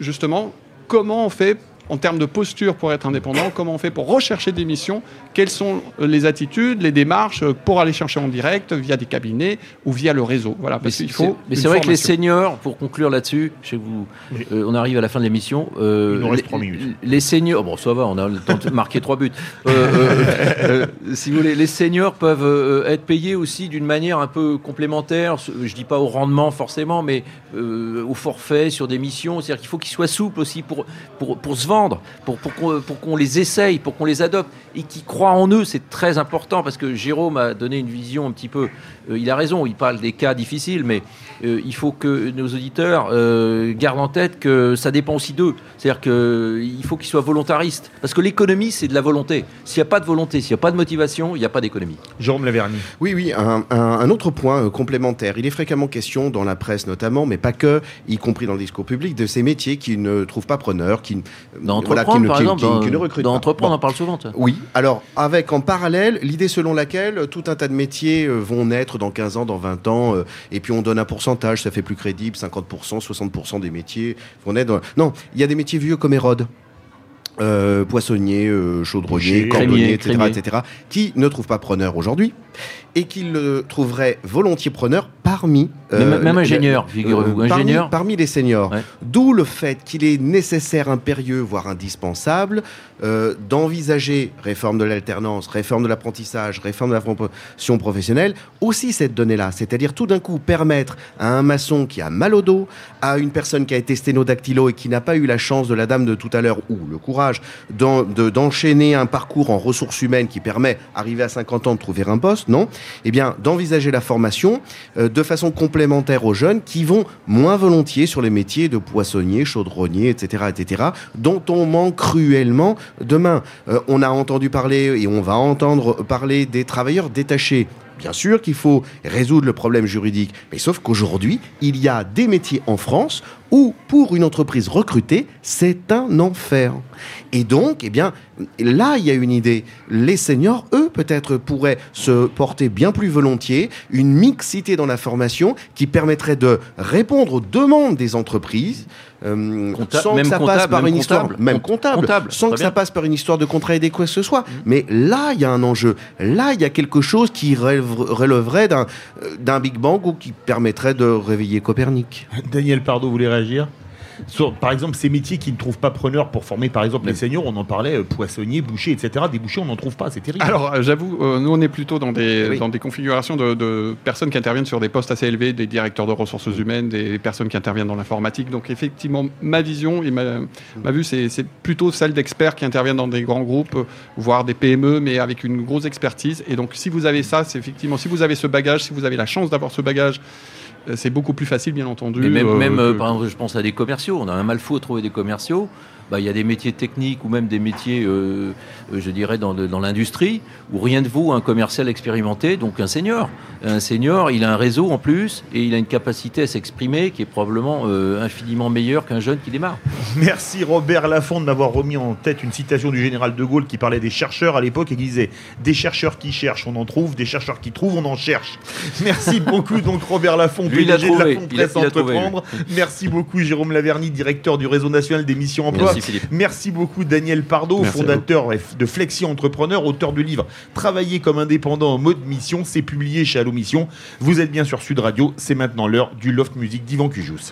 Justement, comment on fait en termes de posture pour être indépendant, comment on fait pour rechercher des missions, quelles sont les attitudes, les démarches pour aller chercher en direct via des cabinets ou via le réseau? Voilà, parce qu'il faut. Mais c'est vrai que les seniors, pour conclure là-dessus, chez vous, euh, on arrive à la fin de l'émission. Euh, reste les, minutes. Les seniors, bon, ça va, on a le temps de marquer trois buts. Euh, si vous voulez, les seniors peuvent être payés aussi d'une manière un peu complémentaire. Je dis pas au rendement forcément, mais au forfait sur des missions. C'est-à-dire qu'il faut qu'ils soient souples aussi pour, pour, pour se vendre, pour, pour qu'on les essaye, pour qu'on les adopte et qu'ils croient en eux. C'est très important parce que Jérôme a donné une vision un petit peu. Euh, il a raison, il parle des cas difficiles, mais euh, il faut que nos auditeurs euh, gardent en tête que ça dépend aussi d'eux. C'est-à-dire qu'il faut qu'ils soient volontaristes. Parce que l'économie, c'est de la volonté. S'il n'y a pas de volonté, s'il n'y a pas de motivation, il n'y a pas d'économie. Jérôme Laverny. Oui, oui, un, un autre point complémentaire. Il est fréquemment question, dans la presse notamment, mais pas que, y compris dans le discours public, de ces métiers qui ne trouvent pas preneurs, qui D'entreprendre, par exemple, d'entreprendre, on en parle souvent. Oui, alors avec en parallèle l'idée selon laquelle tout un tas de métiers vont naître dans 15 ans, dans 20 ans, et puis on donne un pourcentage, ça fait plus crédible, 50%, 60% des métiers vont naître. Non, il y a des métiers vieux comme Hérode. Euh, poissonnier, euh, chaudronnier, cordonnier, etc., etc., qui ne trouvent pas preneur aujourd'hui et qu'il le trouverait volontiers preneur parmi... Euh, même, ingénieur, figurez-vous. ingénieur. Parmi, les seniors. D'où le fait qu'il est nécessaire, impérieux, voire indispensable, d'envisager réforme de l'alternance, réforme de l'apprentissage, réforme de la formation professionnelle, aussi cette donnée-là. C'est-à-dire tout d'un coup permettre à un maçon qui a mal au dos, à une personne qui a été sténodactylo et qui n'a pas eu la chance de la dame de tout à l'heure ou le courage d'enchaîner un parcours en ressources humaines qui permet, arrivé à 50 ans, de trouver un poste, non? Eh bien, d'envisager la formation euh, de façon complémentaire aux jeunes qui vont moins volontiers sur les métiers de poissonnier, chaudronnier, etc., etc., dont on manque cruellement demain. Euh, on a entendu parler et on va entendre parler des travailleurs détachés. Bien sûr qu'il faut résoudre le problème juridique, mais sauf qu'aujourd'hui, il y a des métiers en France où, pour une entreprise recrutée, c'est un enfer. Et donc, eh bien, là, il y a une idée. Les seniors, eux, peut-être, pourraient se porter bien plus volontiers une mixité dans la formation qui permettrait de répondre aux demandes des entreprises. Euh, sans que ça passe par une histoire, même comptable, sans que ça passe par une histoire de contrat aidé quoi que ce soit. Mmh. Mais là, il y a un enjeu. Là, il y a quelque chose qui relèverait d'un d'un Big Bang ou qui permettrait de réveiller Copernic. Daniel Pardo voulait réagir? Par exemple, ces métiers qui ne trouvent pas preneur pour former, par exemple, les seniors, on en parlait, euh, poissonnier, boucher, etc. Des bouchers, on n'en trouve pas, c'est terrible. Alors, euh, j'avoue, euh, nous, on est plutôt dans des, dans des configurations de, personnes qui interviennent sur des postes assez élevés, des directeurs de ressources humaines, des personnes qui interviennent dans l'informatique. Donc, effectivement, ma vision et ma, ma vue, c'est plutôt celle d'experts qui interviennent dans des grands groupes, voire des PME, mais avec une grosse expertise. Et donc, si vous avez ça, c'est effectivement, si vous avez ce bagage, si vous avez la chance d'avoir ce bagage, euh, c'est beaucoup plus facile, bien entendu. même, euh, même euh, par exemple, je pense à des commerciaux. On a un mal fou à trouver des commerciaux. Bah, il y a des métiers techniques ou même des métiers, euh, je dirais, dans, dans l'industrie, où rien de vaut un commercial expérimenté, donc un senior. Un senior, il a un réseau en plus et il a une capacité à s'exprimer qui est probablement euh, infiniment meilleure qu'un jeune qui démarre. Merci Robert Laffont de m'avoir remis en tête une citation du général de Gaulle qui parlait des chercheurs à l'époque et qui disait Des chercheurs qui cherchent, on en trouve, des chercheurs qui trouvent, on en cherche. Merci beaucoup donc Robert Laffont, Lui, il a trouvé. Il a, Entreprendre. Merci beaucoup Jérôme Laverny, directeur du réseau national des missions emploi. Merci beaucoup Daniel Pardo, fondateur de Flexi Entrepreneur, auteur du livre Travailler comme indépendant en mode mission. C'est publié chez Allo Mission. Vous êtes bien sur Sud Radio. C'est maintenant l'heure du Loft Music d'Ivan Cujous.